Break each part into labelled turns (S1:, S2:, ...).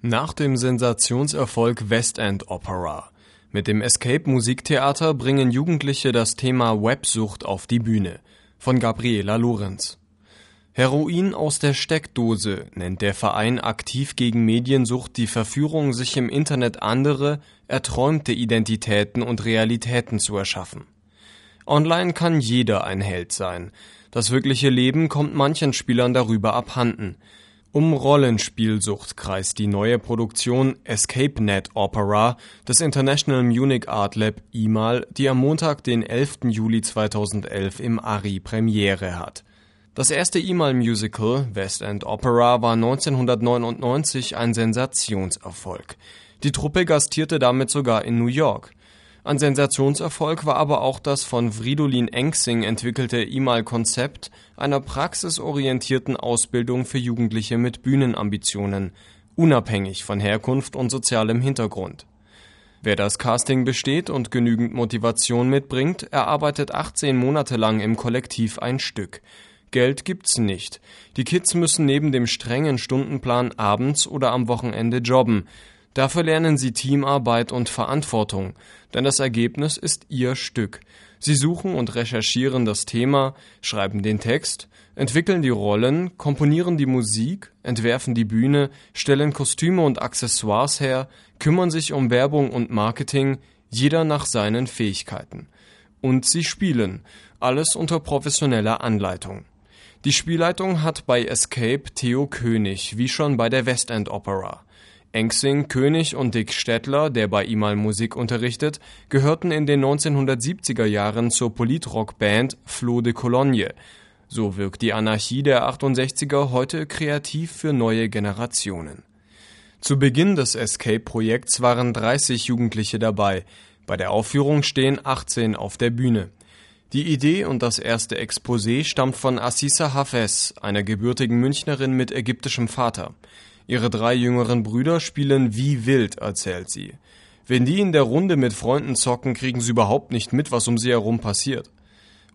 S1: Nach dem Sensationserfolg West End Opera mit dem Escape Musiktheater bringen Jugendliche das Thema Websucht auf die Bühne von Gabriela Lorenz. Heroin aus der Steckdose nennt der Verein aktiv gegen Mediensucht die Verführung, sich im Internet andere, erträumte Identitäten und Realitäten zu erschaffen. Online kann jeder ein Held sein. Das wirkliche Leben kommt manchen Spielern darüber abhanden. Um Rollenspielsucht kreist die neue Produktion Escape Net Opera des International Munich Art Lab IMAL, die am Montag, den 11. Juli 2011 im ARI Premiere hat. Das erste IMAL Musical West End Opera war 1999 ein Sensationserfolg. Die Truppe gastierte damit sogar in New York. Ein Sensationserfolg war aber auch das von Fridolin Engsing entwickelte IMAL-Konzept einer praxisorientierten Ausbildung für Jugendliche mit Bühnenambitionen, unabhängig von Herkunft und sozialem Hintergrund. Wer das Casting besteht und genügend Motivation mitbringt, erarbeitet 18 Monate lang im Kollektiv ein Stück. Geld gibt's nicht. Die Kids müssen neben dem strengen Stundenplan abends oder am Wochenende jobben. Dafür lernen sie Teamarbeit und Verantwortung, denn das Ergebnis ist ihr Stück. Sie suchen und recherchieren das Thema, schreiben den Text, entwickeln die Rollen, komponieren die Musik, entwerfen die Bühne, stellen Kostüme und Accessoires her, kümmern sich um Werbung und Marketing, jeder nach seinen Fähigkeiten. Und sie spielen, alles unter professioneller Anleitung. Die Spielleitung hat bei Escape Theo König, wie schon bei der West End Opera. Engsing, König und Dick Stettler, der bei ihm mal Musik unterrichtet, gehörten in den 1970er Jahren zur Politrock-Band Flo de Cologne. So wirkt die Anarchie der 68er heute kreativ für neue Generationen. Zu Beginn des Escape-Projekts waren 30 Jugendliche dabei. Bei der Aufführung stehen 18 auf der Bühne. Die Idee und das erste Exposé stammt von Assisa Hafez, einer gebürtigen Münchnerin mit ägyptischem Vater. Ihre drei jüngeren Brüder spielen wie wild, erzählt sie. Wenn die in der Runde mit Freunden zocken, kriegen sie überhaupt nicht mit, was um sie herum passiert.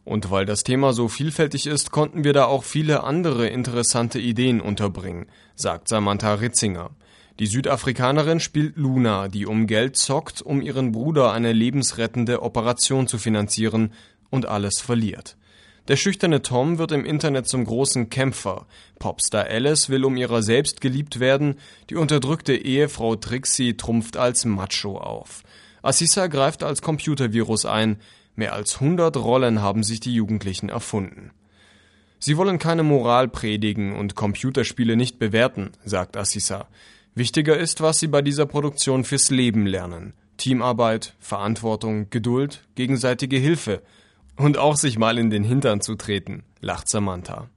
S1: Und weil das Thema so vielfältig ist, konnten wir da auch viele andere interessante Ideen unterbringen, sagt Samantha Ritzinger. Die Südafrikanerin spielt Luna, die um Geld zockt, um ihren Bruder eine lebensrettende Operation zu finanzieren und alles verliert. Der schüchterne Tom wird im Internet zum großen Kämpfer. Popstar Alice will um ihrer selbst geliebt werden. Die unterdrückte Ehefrau Trixie trumpft als Macho auf. Assisa greift als Computervirus ein. Mehr als 100 Rollen haben sich die Jugendlichen erfunden. Sie wollen keine Moral predigen und Computerspiele nicht bewerten, sagt Assisa. Wichtiger ist, was sie bei dieser Produktion fürs Leben lernen. Teamarbeit, Verantwortung, Geduld, gegenseitige Hilfe – und auch sich mal in den Hintern zu treten, lacht Samantha.